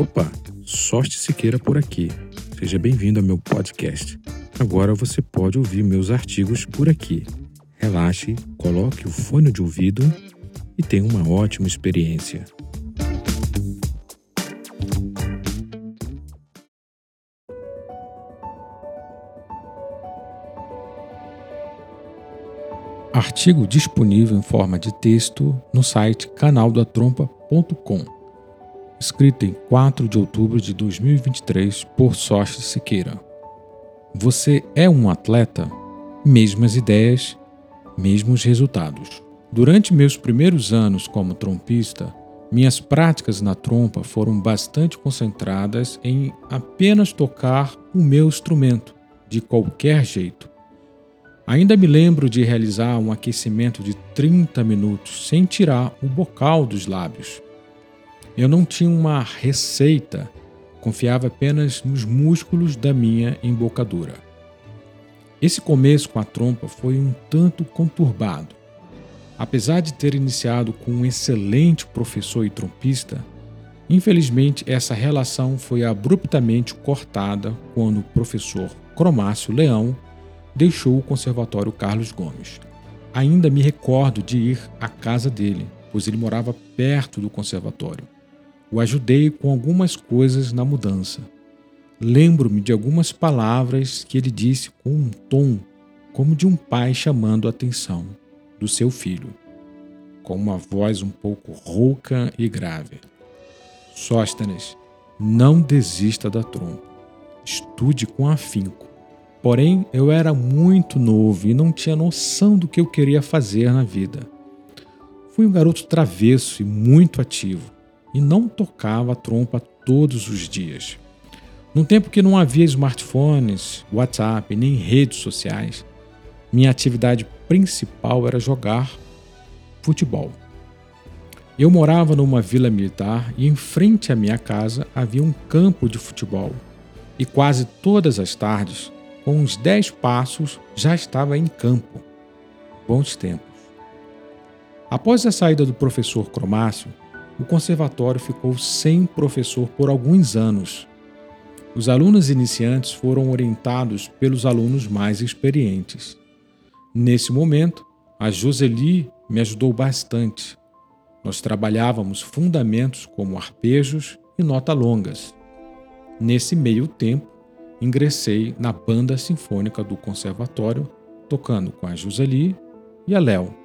Opa, Sorte Siqueira por aqui. Seja bem-vindo ao meu podcast. Agora você pode ouvir meus artigos por aqui. Relaxe, coloque o fone de ouvido e tenha uma ótima experiência. Artigo disponível em forma de texto no site canaldatrompa.com escrita em 4 de outubro de 2023 por Sócio Siqueira. Você é um atleta? Mesmas ideias, mesmos resultados. Durante meus primeiros anos como trompista, minhas práticas na trompa foram bastante concentradas em apenas tocar o meu instrumento, de qualquer jeito. Ainda me lembro de realizar um aquecimento de 30 minutos sem tirar o bocal dos lábios. Eu não tinha uma receita, confiava apenas nos músculos da minha embocadura. Esse começo com a trompa foi um tanto conturbado. Apesar de ter iniciado com um excelente professor e trompista, infelizmente essa relação foi abruptamente cortada quando o professor Cromácio Leão deixou o Conservatório Carlos Gomes. Ainda me recordo de ir à casa dele, pois ele morava perto do conservatório. O ajudei com algumas coisas na mudança. Lembro-me de algumas palavras que ele disse com um tom como de um pai chamando a atenção do seu filho, com uma voz um pouco rouca e grave. Sóstenes, não desista da trompa. Estude com afinco. Porém, eu era muito novo e não tinha noção do que eu queria fazer na vida. Fui um garoto travesso e muito ativo e não tocava a trompa todos os dias. Num tempo que não havia smartphones, WhatsApp nem redes sociais, minha atividade principal era jogar futebol. Eu morava numa vila militar e em frente à minha casa havia um campo de futebol. E quase todas as tardes, com uns dez passos, já estava em campo. Bons tempos. Após a saída do professor Cromácio, o conservatório ficou sem professor por alguns anos. Os alunos iniciantes foram orientados pelos alunos mais experientes. Nesse momento, a Joseli me ajudou bastante. Nós trabalhávamos fundamentos como arpejos e nota longas. Nesse meio tempo, ingressei na banda sinfônica do conservatório, tocando com a Joseli e a Léo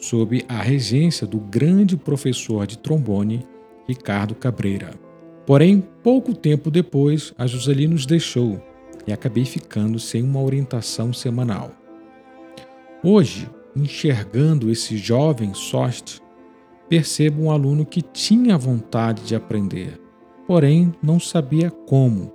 sob a regência do grande professor de trombone Ricardo Cabreira. Porém, pouco tempo depois, a Joseli nos deixou e acabei ficando sem uma orientação semanal. Hoje, enxergando esse jovem Sost, percebo um aluno que tinha vontade de aprender, porém não sabia como.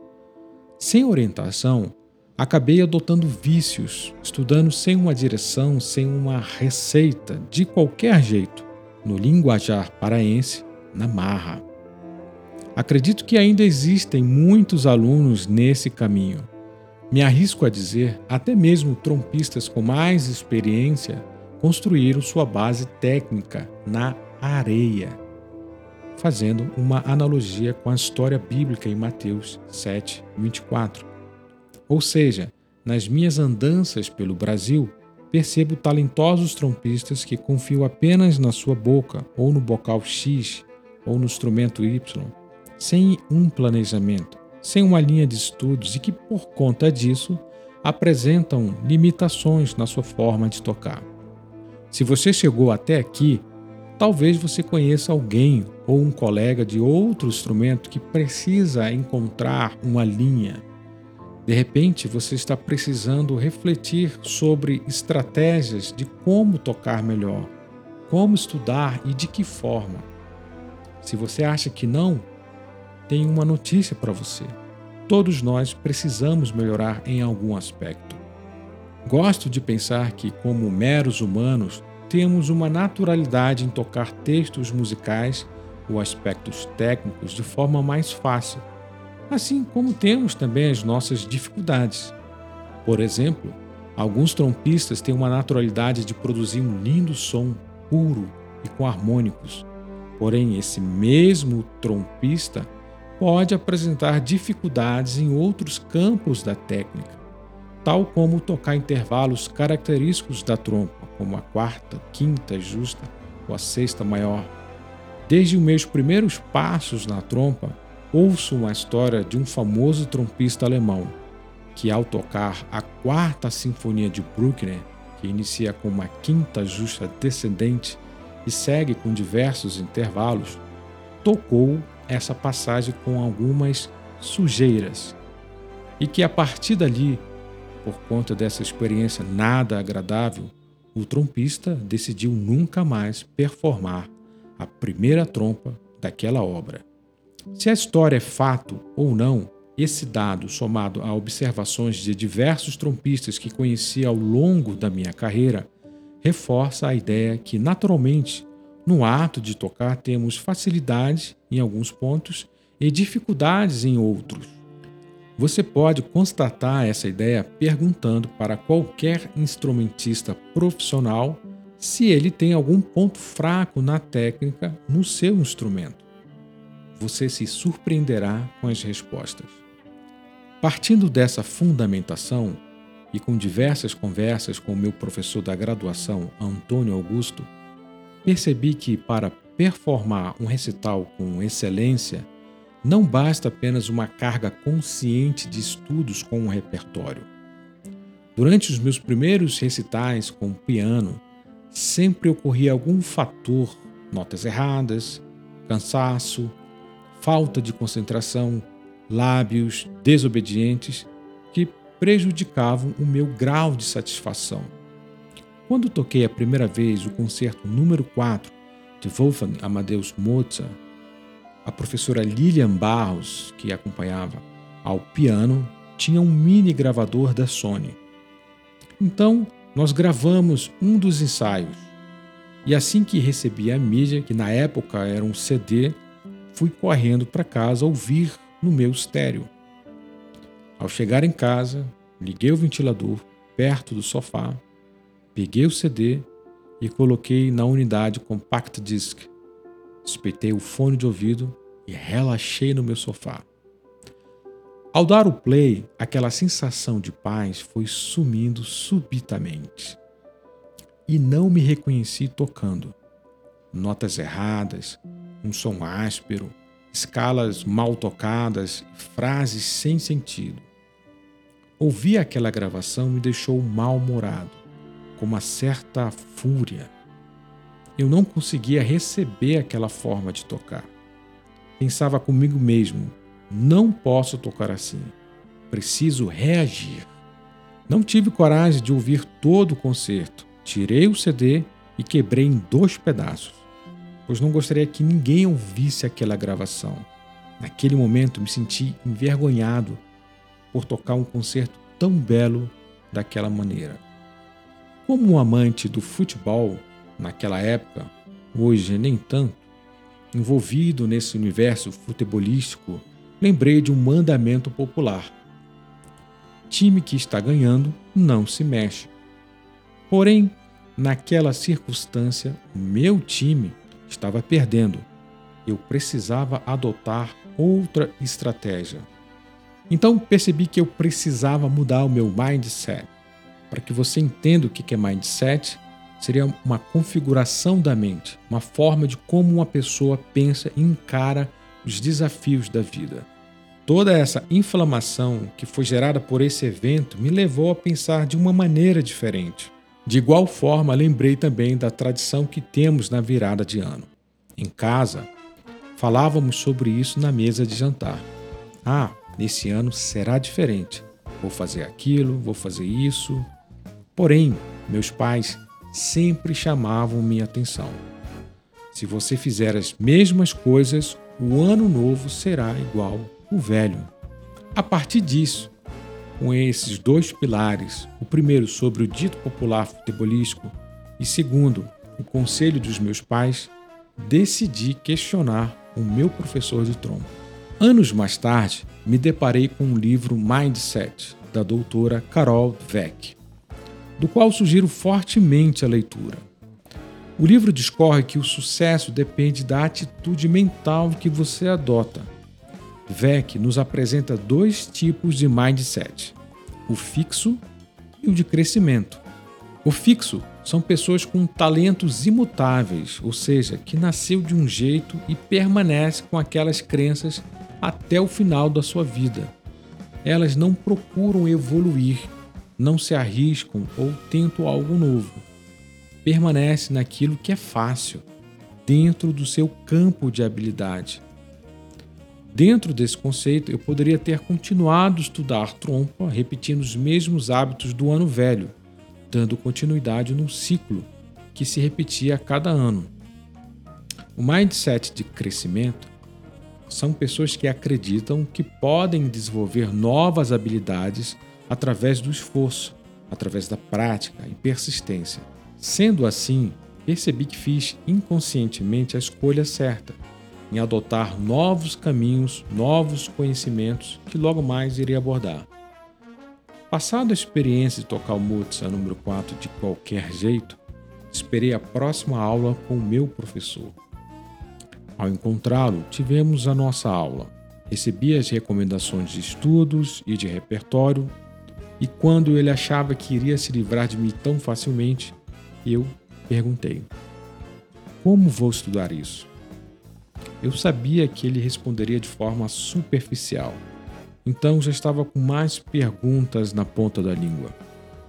Sem orientação, acabei adotando vícios, estudando sem uma direção, sem uma receita, de qualquer jeito, no linguajar paraense, na marra. Acredito que ainda existem muitos alunos nesse caminho. Me arrisco a dizer, até mesmo trompistas com mais experiência construíram sua base técnica na areia, fazendo uma analogia com a história bíblica em Mateus 7, 24 ou seja, nas minhas andanças pelo Brasil, percebo talentosos trompistas que confiam apenas na sua boca, ou no bocal X, ou no instrumento Y, sem um planejamento, sem uma linha de estudos e que, por conta disso, apresentam limitações na sua forma de tocar. Se você chegou até aqui, talvez você conheça alguém ou um colega de outro instrumento que precisa encontrar uma linha de repente, você está precisando refletir sobre estratégias de como tocar melhor, como estudar e de que forma. Se você acha que não, tenho uma notícia para você. Todos nós precisamos melhorar em algum aspecto. Gosto de pensar que, como meros humanos, temos uma naturalidade em tocar textos musicais ou aspectos técnicos de forma mais fácil assim como temos também as nossas dificuldades. Por exemplo, alguns trompistas têm uma naturalidade de produzir um lindo som puro e com harmônicos. Porém, esse mesmo trompista pode apresentar dificuldades em outros campos da técnica, tal como tocar intervalos característicos da trompa, como a quarta, quinta justa ou a sexta maior. Desde os meus primeiros passos na trompa, ouço uma história de um famoso trompista alemão que, ao tocar a quarta sinfonia de Bruckner, que inicia com uma quinta justa descendente e segue com diversos intervalos, tocou essa passagem com algumas sujeiras e que a partir dali, por conta dessa experiência nada agradável, o trompista decidiu nunca mais performar a primeira trompa daquela obra. Se a história é fato ou não, esse dado, somado a observações de diversos trompistas que conheci ao longo da minha carreira, reforça a ideia que, naturalmente, no ato de tocar, temos facilidade em alguns pontos e dificuldades em outros. Você pode constatar essa ideia perguntando para qualquer instrumentista profissional se ele tem algum ponto fraco na técnica no seu instrumento. Você se surpreenderá com as respostas. Partindo dessa fundamentação e com diversas conversas com o meu professor da graduação, Antônio Augusto, percebi que para performar um recital com excelência, não basta apenas uma carga consciente de estudos com um repertório. Durante os meus primeiros recitais com o piano, sempre ocorria algum fator, notas erradas, cansaço, falta de concentração, lábios desobedientes, que prejudicavam o meu grau de satisfação. Quando toquei a primeira vez o concerto número 4 de Wolfgang Amadeus Mozart, a professora Lilian Barros, que acompanhava ao piano, tinha um mini gravador da Sony. Então, nós gravamos um dos ensaios. E assim que recebi a mídia, que na época era um CD, fui correndo para casa ouvir no meu estéreo. Ao chegar em casa, liguei o ventilador perto do sofá Peguei o CD e coloquei na unidade compact disc. Espetei o fone de ouvido e relaxei no meu sofá. Ao dar o play, aquela sensação de paz foi sumindo subitamente. E não me reconheci tocando. Notas erradas, um som áspero, escalas mal tocadas, frases sem sentido. Ouvir aquela gravação me deixou mal-humorado com uma certa fúria. Eu não conseguia receber aquela forma de tocar. Pensava comigo mesmo: não posso tocar assim. Preciso reagir. Não tive coragem de ouvir todo o concerto. Tirei o CD e quebrei em dois pedaços, pois não gostaria que ninguém ouvisse aquela gravação. Naquele momento me senti envergonhado por tocar um concerto tão belo daquela maneira. Como um amante do futebol, naquela época, hoje nem tanto, envolvido nesse universo futebolístico, lembrei de um mandamento popular: time que está ganhando não se mexe. Porém, naquela circunstância, meu time estava perdendo. Eu precisava adotar outra estratégia. Então percebi que eu precisava mudar o meu mindset para que você entenda o que é mindset, seria uma configuração da mente, uma forma de como uma pessoa pensa e encara os desafios da vida. Toda essa inflamação que foi gerada por esse evento me levou a pensar de uma maneira diferente. De igual forma, lembrei também da tradição que temos na virada de ano. Em casa, falávamos sobre isso na mesa de jantar. Ah, nesse ano será diferente. Vou fazer aquilo, vou fazer isso, Porém, meus pais sempre chamavam minha atenção. Se você fizer as mesmas coisas, o ano novo será igual o velho. A partir disso, com esses dois pilares, o primeiro sobre o dito popular futebolístico e segundo, o conselho dos meus pais, decidi questionar o meu professor de trompa. Anos mais tarde, me deparei com o livro Mindset, da doutora Carol Dweck do qual sugiro fortemente a leitura. O livro discorre que o sucesso depende da atitude mental que você adota. Vec nos apresenta dois tipos de mindset: o fixo e o de crescimento. O fixo são pessoas com talentos imutáveis, ou seja, que nasceu de um jeito e permanece com aquelas crenças até o final da sua vida. Elas não procuram evoluir, não se arriscam ou tentam algo novo. Permanece naquilo que é fácil, dentro do seu campo de habilidade. Dentro desse conceito, eu poderia ter continuado a estudar trompa, repetindo os mesmos hábitos do ano velho, dando continuidade num ciclo que se repetia a cada ano. O mindset de crescimento são pessoas que acreditam que podem desenvolver novas habilidades através do esforço, através da prática e persistência. Sendo assim, percebi que fiz inconscientemente a escolha certa em adotar novos caminhos, novos conhecimentos que logo mais irei abordar. Passada a experiência de tocar o Mozart número 4 de qualquer jeito, esperei a próxima aula com o meu professor. Ao encontrá-lo, tivemos a nossa aula. Recebi as recomendações de estudos e de repertório, e quando ele achava que iria se livrar de mim tão facilmente, eu perguntei: Como vou estudar isso? Eu sabia que ele responderia de forma superficial, então já estava com mais perguntas na ponta da língua.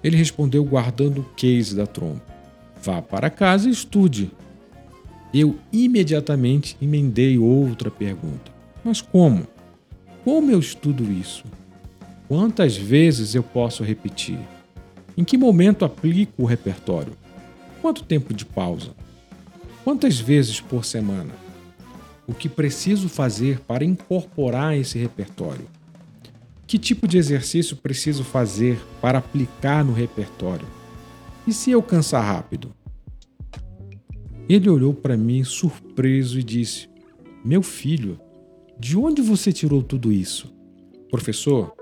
Ele respondeu guardando o case da trompa. Vá para casa e estude. Eu imediatamente emendei outra pergunta. Mas como? Como eu estudo isso? Quantas vezes eu posso repetir? Em que momento aplico o repertório? Quanto tempo de pausa? Quantas vezes por semana? O que preciso fazer para incorporar esse repertório? Que tipo de exercício preciso fazer para aplicar no repertório? E se eu cansar rápido? Ele olhou para mim surpreso e disse: Meu filho, de onde você tirou tudo isso? Professor,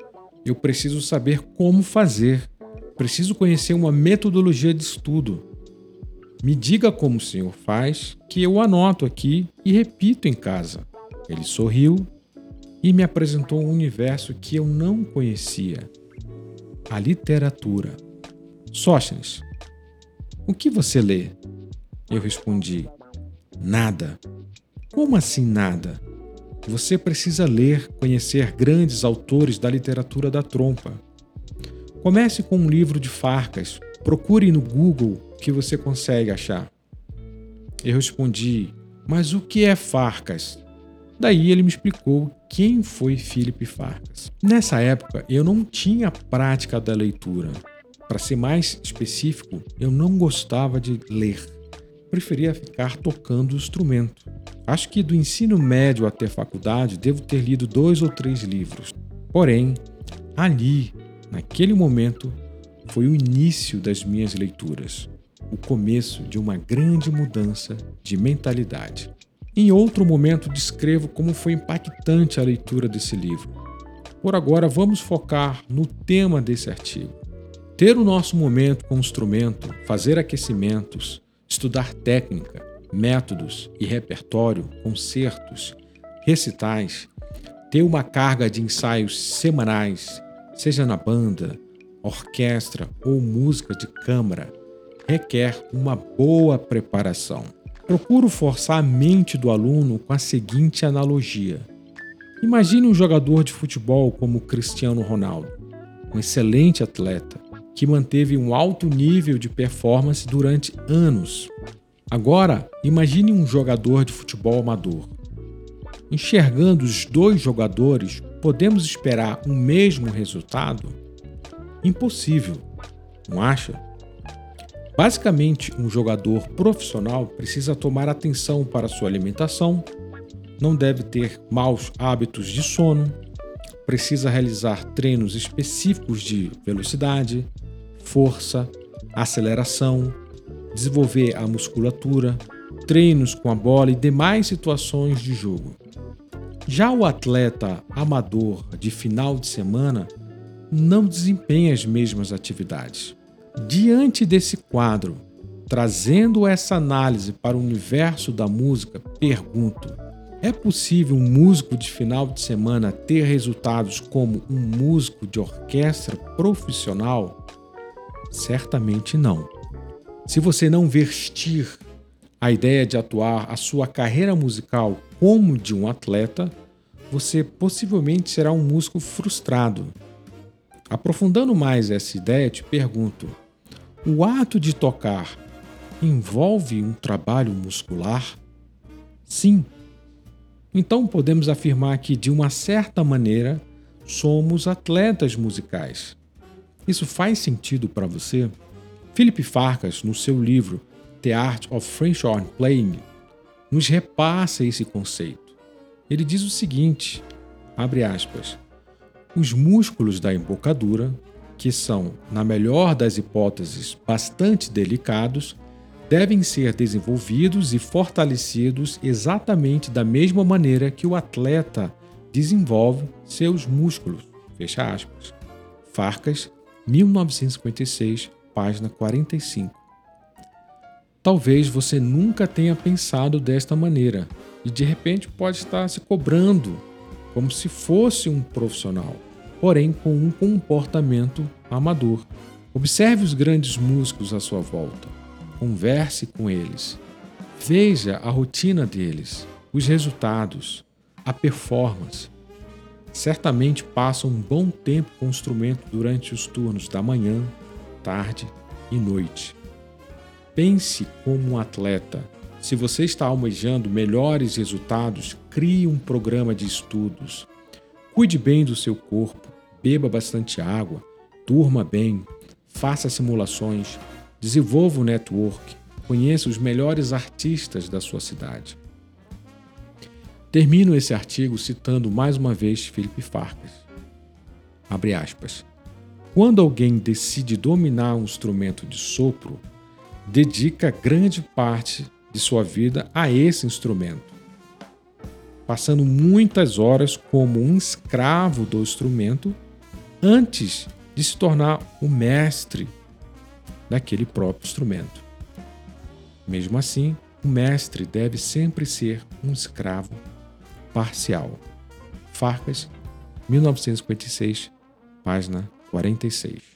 eu preciso saber como fazer. Preciso conhecer uma metodologia de estudo. Me diga como o senhor faz, que eu anoto aqui e repito em casa. Ele sorriu e me apresentou um universo que eu não conhecia: a literatura. Sóstenes, o que você lê? Eu respondi: Nada. Como assim nada? Você precisa ler, conhecer grandes autores da literatura da trompa. Comece com um livro de Farcas, procure no Google que você consegue achar? Eu respondi: Mas o que é Farcas? Daí ele me explicou quem foi Philip Farcas. Nessa época eu não tinha prática da leitura. Para ser mais específico, eu não gostava de ler. Preferia ficar tocando o instrumento. Acho que do ensino médio até faculdade devo ter lido dois ou três livros. Porém, ali, naquele momento, foi o início das minhas leituras o começo de uma grande mudança de mentalidade. Em outro momento, descrevo como foi impactante a leitura desse livro. Por agora, vamos focar no tema desse artigo. Ter o nosso momento com o instrumento, fazer aquecimentos, estudar técnica, métodos e repertório, concertos, recitais, ter uma carga de ensaios semanais, seja na banda, orquestra ou música de câmara, requer uma boa preparação. Procuro forçar a mente do aluno com a seguinte analogia. Imagine um jogador de futebol como Cristiano Ronaldo, um excelente atleta que manteve um alto nível de performance durante anos. Agora, imagine um jogador de futebol amador. Enxergando os dois jogadores, podemos esperar o mesmo resultado? Impossível, não acha? Basicamente, um jogador profissional precisa tomar atenção para sua alimentação, não deve ter maus hábitos de sono, precisa realizar treinos específicos de velocidade, força, aceleração, desenvolver a musculatura, treinos com a bola e demais situações de jogo. Já o atleta amador de final de semana não desempenha as mesmas atividades. Diante desse quadro, trazendo essa análise para o universo da música, pergunto: É possível um músico de final de semana ter resultados como um músico de orquestra profissional? Certamente não. Se você não vestir a ideia de atuar a sua carreira musical como de um atleta, você possivelmente será um músico frustrado. Aprofundando mais essa ideia, te pergunto: o ato de tocar envolve um trabalho muscular? Sim. Então podemos afirmar que, de uma certa maneira, somos atletas musicais. Isso faz sentido para você? Philip Farkas, no seu livro The Art of French Horn Playing, nos repassa esse conceito. Ele diz o seguinte: abre aspas, os músculos da embocadura, que são, na melhor das hipóteses, bastante delicados, devem ser desenvolvidos e fortalecidos exatamente da mesma maneira que o atleta desenvolve seus músculos. Fecha aspas. Farcas, 1956, página 45. Talvez você nunca tenha pensado desta maneira e de repente pode estar se cobrando como se fosse um profissional, porém com um comportamento amador. Observe os grandes músicos à sua volta, converse com eles, veja a rotina deles, os resultados, a performance. Certamente passam um bom tempo com o instrumento durante os turnos da manhã, tarde e noite. Pense como um atleta. Se você está almejando melhores resultados, crie um programa de estudos. Cuide bem do seu corpo, beba bastante água, durma bem, faça simulações, desenvolva o network, conheça os melhores artistas da sua cidade. Termino esse artigo citando mais uma vez Felipe Farkas. Abre aspas. Quando alguém decide dominar um instrumento de sopro, dedica grande parte de sua vida a esse instrumento, passando muitas horas como um escravo do instrumento antes de se tornar o mestre daquele próprio instrumento. Mesmo assim, o mestre deve sempre ser um escravo parcial. Farcas, 1956, página 46.